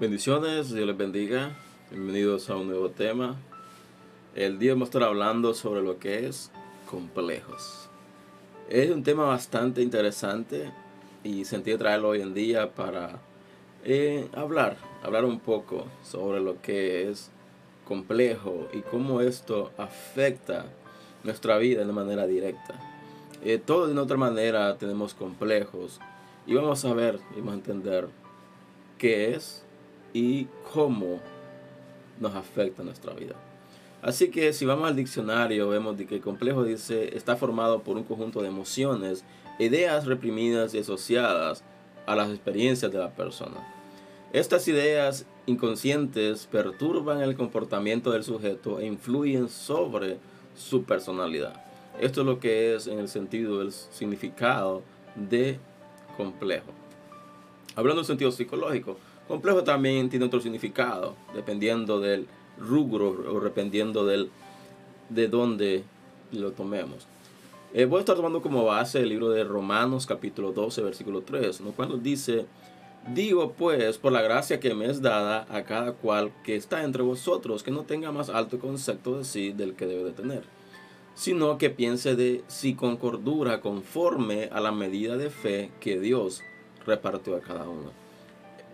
Bendiciones, Dios les bendiga. Bienvenidos a un nuevo tema. El día vamos a estar hablando sobre lo que es complejos. Es un tema bastante interesante y sentí traerlo hoy en día para eh, hablar, hablar un poco sobre lo que es complejo y cómo esto afecta nuestra vida de manera directa. Eh, todo de una otra manera tenemos complejos y vamos a ver y vamos a entender qué es y cómo nos afecta nuestra vida. Así que si vamos al diccionario vemos que el complejo dice está formado por un conjunto de emociones, ideas reprimidas y asociadas a las experiencias de la persona. Estas ideas inconscientes perturban el comportamiento del sujeto e influyen sobre su personalidad. Esto es lo que es en el sentido del significado de complejo. Hablando en sentido psicológico, Complejo también tiene otro significado, dependiendo del rubro o dependiendo del, de dónde lo tomemos. Eh, voy a estar tomando como base el libro de Romanos capítulo 12, versículo 3, ¿no? cuando dice, digo pues, por la gracia que me es dada a cada cual que está entre vosotros, que no tenga más alto concepto de sí del que debe de tener, sino que piense de sí con cordura conforme a la medida de fe que Dios repartió a cada uno.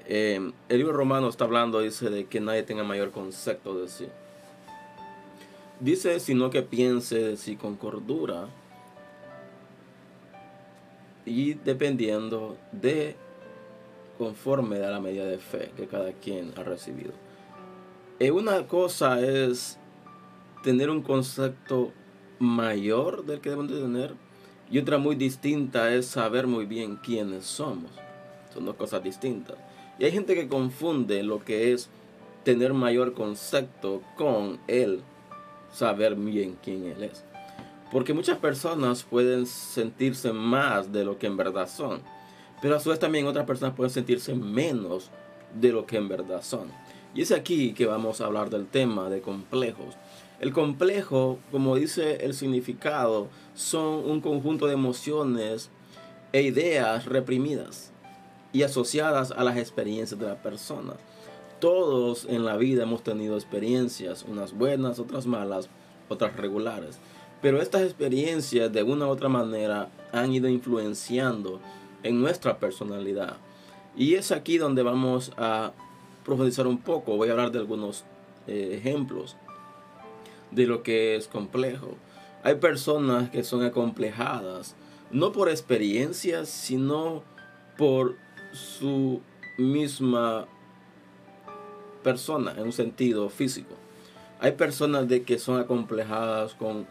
Eh, el libro romano está hablando, dice, de que nadie tenga mayor concepto de sí. Dice, sino que piense de sí con cordura y dependiendo de conforme a la medida de fe que cada quien ha recibido. Eh, una cosa es tener un concepto mayor del que debemos de tener y otra muy distinta es saber muy bien quiénes somos. Son dos cosas distintas. Y hay gente que confunde lo que es tener mayor concepto con él saber bien quién él es. Porque muchas personas pueden sentirse más de lo que en verdad son. Pero a su vez también otras personas pueden sentirse menos de lo que en verdad son. Y es aquí que vamos a hablar del tema de complejos. El complejo, como dice el significado, son un conjunto de emociones e ideas reprimidas y asociadas a las experiencias de la persona. Todos en la vida hemos tenido experiencias, unas buenas, otras malas, otras regulares. Pero estas experiencias de una u otra manera han ido influenciando en nuestra personalidad. Y es aquí donde vamos a profundizar un poco. Voy a hablar de algunos eh, ejemplos de lo que es complejo. Hay personas que son acomplejadas, no por experiencias, sino por su misma persona en un sentido físico. Hay personas de que son acomplejadas con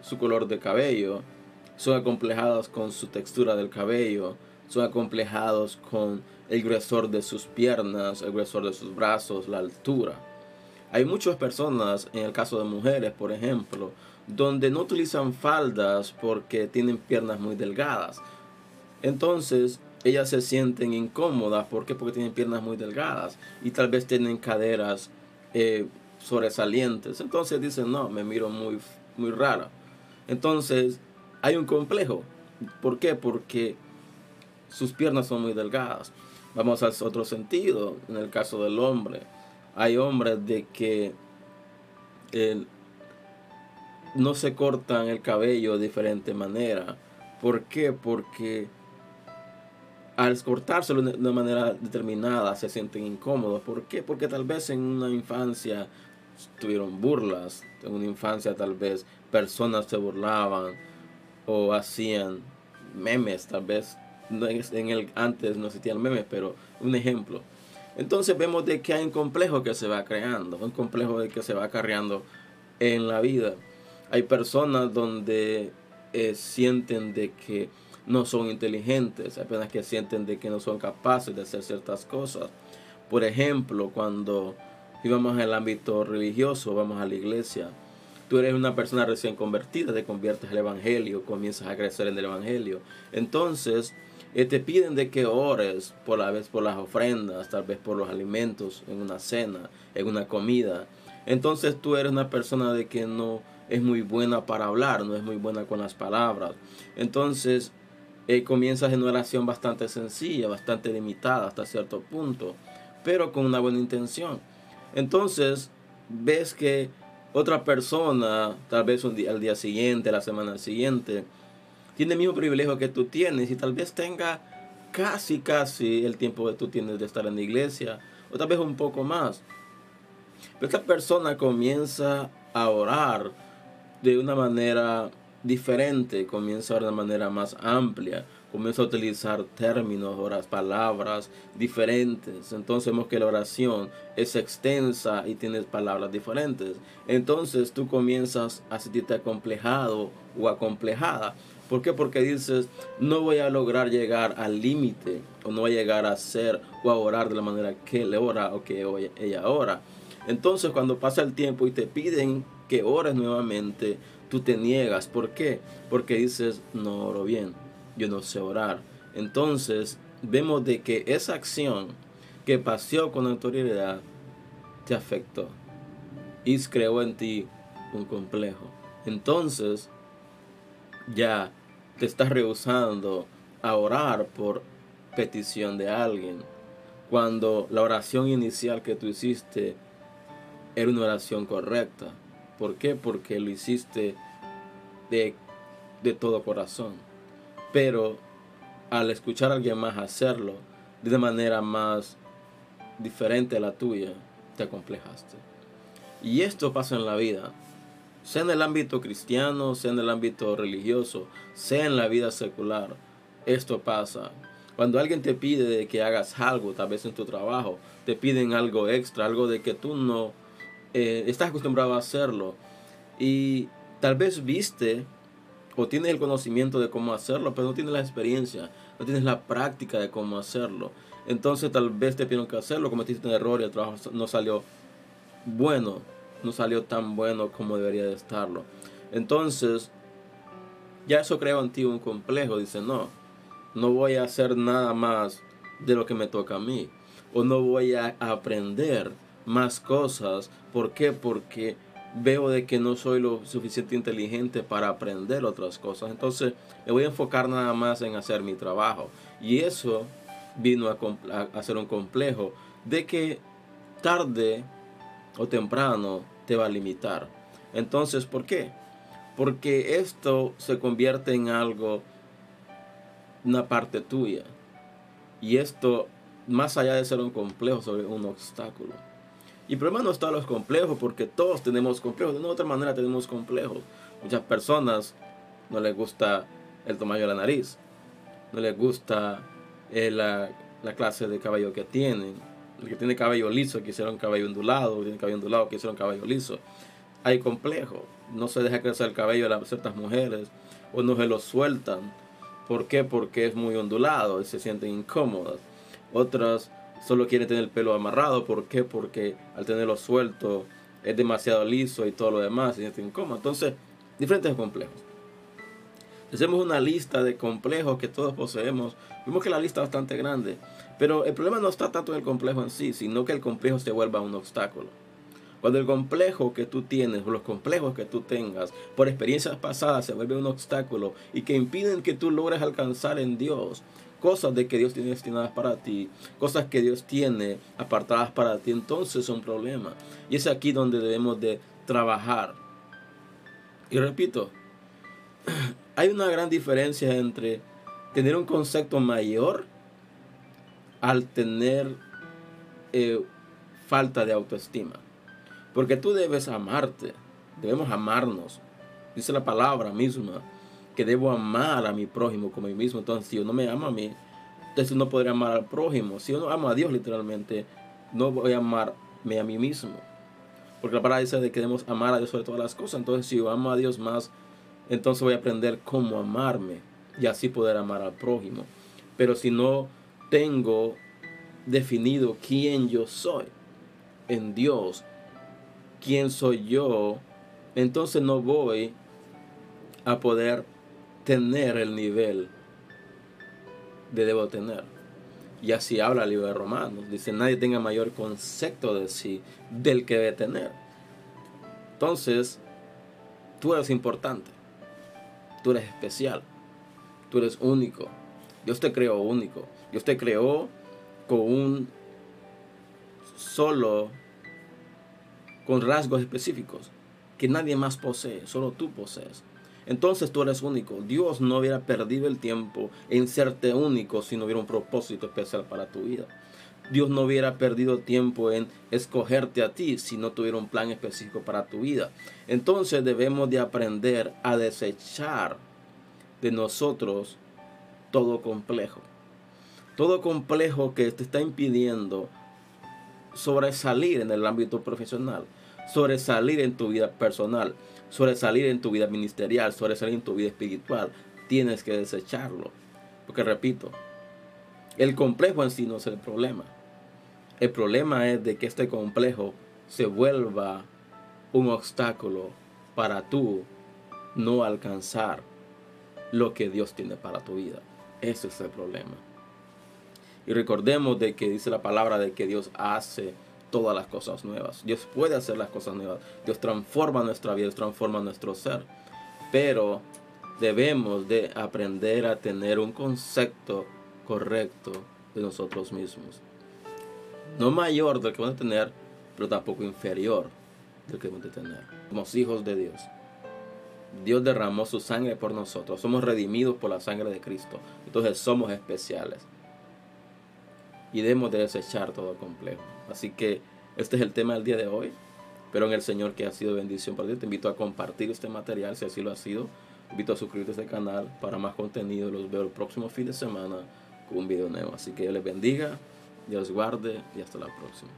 su color de cabello, son acomplejadas con su textura del cabello, son acomplejados con el gruesor de sus piernas, el gruesor de sus brazos, la altura. Hay muchas personas, en el caso de mujeres, por ejemplo, donde no utilizan faldas porque tienen piernas muy delgadas. Entonces, ellas se sienten incómodas. ¿Por qué? Porque tienen piernas muy delgadas y tal vez tienen caderas eh, sobresalientes. Entonces dicen, no, me miro muy, muy rara. Entonces hay un complejo. ¿Por qué? Porque sus piernas son muy delgadas. Vamos al otro sentido, en el caso del hombre. Hay hombres de que no se cortan el cabello de diferente manera. ¿Por qué? Porque al cortárselo de una manera determinada se sienten incómodos. ¿Por qué? Porque tal vez en una infancia tuvieron burlas, en una infancia tal vez personas se burlaban o hacían memes, tal vez en el antes no existían memes, pero un ejemplo. Entonces vemos de que hay un complejo que se va creando, un complejo de que se va acarreando en la vida. Hay personas donde eh, sienten de que no son inteligentes, apenas que sienten de que no son capaces de hacer ciertas cosas. Por ejemplo, cuando íbamos al ámbito religioso, vamos a la iglesia, tú eres una persona recién convertida, te conviertes al evangelio, comienzas a crecer en el evangelio. Entonces, eh, te piden de que ores por la vez por las ofrendas, tal vez por los alimentos en una cena, en una comida. Entonces tú eres una persona de que no es muy buena para hablar, no es muy buena con las palabras. Entonces, eh, comienzas en una oración bastante sencilla, bastante limitada hasta cierto punto, pero con una buena intención. Entonces, ves que otra persona, tal vez un día, al día siguiente, la semana siguiente, tiene el mismo privilegio que tú tienes y tal vez tenga casi, casi el tiempo que tú tienes de estar en la iglesia, o tal vez un poco más. Pero esta persona comienza a orar de una manera diferente, comienza a orar de una manera más amplia, comienza a utilizar términos, horas, palabras diferentes. Entonces vemos que la oración es extensa y tienes palabras diferentes. Entonces tú comienzas a sentirte acomplejado o acomplejada. ¿Por qué? Porque dices, no voy a lograr llegar al límite o no voy a llegar a ser o a orar de la manera que él ora o que ella ora. Entonces cuando pasa el tiempo y te piden que ores nuevamente, tú te niegas. ¿Por qué? Porque dices, no oro bien yo no sé orar. Entonces vemos de que esa acción que pasó con autoridad te afectó y creó en ti un complejo. Entonces ya te estás rehusando a orar por petición de alguien. Cuando la oración inicial que tú hiciste era una oración correcta. ¿Por qué? Porque lo hiciste de, de todo corazón. Pero al escuchar a alguien más hacerlo de manera más diferente a la tuya, te acomplejaste. Y esto pasa en la vida, sea en el ámbito cristiano, sea en el ámbito religioso, sea en la vida secular. Esto pasa. Cuando alguien te pide de que hagas algo, tal vez en tu trabajo, te piden algo extra, algo de que tú no eh, estás acostumbrado a hacerlo. Y tal vez viste o tienes el conocimiento de cómo hacerlo, pero no tienes la experiencia, no tienes la práctica de cómo hacerlo. Entonces tal vez te pidieron que hacerlo, cometiste un error y el trabajo no salió bueno, no salió tan bueno como debería de estarlo. Entonces, ya eso crea en ti un complejo, dice, no, no voy a hacer nada más de lo que me toca a mí, o no voy a aprender más cosas. ¿Por qué? Porque veo de que no soy lo suficiente inteligente para aprender otras cosas. Entonces me voy a enfocar nada más en hacer mi trabajo. Y eso vino a, a, ser un complejo de que tarde o temprano te va a limitar. Entonces, ¿por qué? Porque esto se convierte en algo, una parte tuya. Y esto, más allá de ser un complejo, sobre un obstáculo. Y el problema no está en los complejos, porque todos tenemos complejos. De una u otra manera tenemos complejos. Muchas personas no les gusta el tamaño de la nariz, no les gusta eh, la, clase de cabello que tienen. El que tiene cabello liso quisiera un cabello ondulado, el que tiene cabello ondulado quisiera un cabello liso. Hay complejo, no se deja crecer el cabello de ciertas mujeres o no se lo sueltan. ¿Por qué? Porque es muy ondulado y se sienten incómodas. Otras solo quiere tener el pelo amarrado. ¿Por qué? Porque al tenerlo suelto es demasiado liso y todo lo demás y siente incómodo. Entonces, diferentes complejos. Hacemos una lista de complejos que todos poseemos. Vemos que la lista es bastante grande. Pero el problema no está tanto en el complejo en sí, sino que el complejo se vuelva un obstáculo. Cuando el complejo que tú tienes o los complejos que tú tengas por experiencias pasadas se vuelve un obstáculo y que impiden que tú logres alcanzar en Dios cosas de que Dios tiene destinadas para ti, cosas que Dios tiene apartadas para ti, entonces es un problema. Y es aquí donde debemos de trabajar. Y repito, hay una gran diferencia entre tener un concepto mayor al tener eh, falta de autoestima. Porque tú debes amarte, debemos amarnos. Dice la palabra misma que debo amar a mi prójimo como mí mismo. Entonces, si yo no me amo a mí, entonces no podría amar al prójimo. Si yo no amo a Dios literalmente, no voy a amarme a mí mismo. Porque la palabra dice de que debemos amar a Dios sobre todas las cosas. Entonces, si yo amo a Dios más, entonces voy a aprender cómo amarme y así poder amar al prójimo. Pero si no tengo definido quién yo soy en Dios, quién soy yo, entonces no voy a poder tener el nivel de debo tener. Y así habla el libro de Romanos. Dice, nadie tenga mayor concepto de sí del que debe tener. Entonces, Tú eres importante. Tú eres especial. Tú eres único. Dios te creó único. Dios te creó con un solo, con rasgos específicos que nadie más posee, solo tú posees. Entonces tú eres único. Dios no hubiera perdido el tiempo en serte único si no hubiera un propósito especial para tu vida. Dios no hubiera perdido tiempo en escogerte a ti si no tuviera un plan específico para tu vida. Entonces debemos de aprender a desechar de nosotros todo complejo. Todo complejo que te está impidiendo sobresalir en el ámbito profesional, sobresalir en tu vida personal, sobresalir en tu vida ministerial, sobresalir en tu vida espiritual. Tienes que desecharlo. Porque repito, el complejo en sí no es el problema. El problema es de que este complejo se vuelva un obstáculo para tú no alcanzar lo que Dios tiene para tu vida. Ese es el problema. Y recordemos de que dice la palabra de que Dios hace todas las cosas nuevas. Dios puede hacer las cosas nuevas. Dios transforma nuestra vida, Dios transforma nuestro ser. Pero debemos de aprender a tener un concepto correcto de nosotros mismos. No mayor del que vamos a tener, pero tampoco inferior del que vamos a tener. Somos hijos de Dios. Dios derramó su sangre por nosotros. Somos redimidos por la sangre de Cristo. Entonces somos especiales. Y debemos de desechar todo complejo. Así que este es el tema del día de hoy. Pero en el Señor que ha sido bendición para ti. Te invito a compartir este material si así lo ha sido. Invito a suscribirte a este canal para más contenido. Los veo el próximo fin de semana con un video nuevo. Así que Dios les bendiga. Dios guarde y hasta la próxima.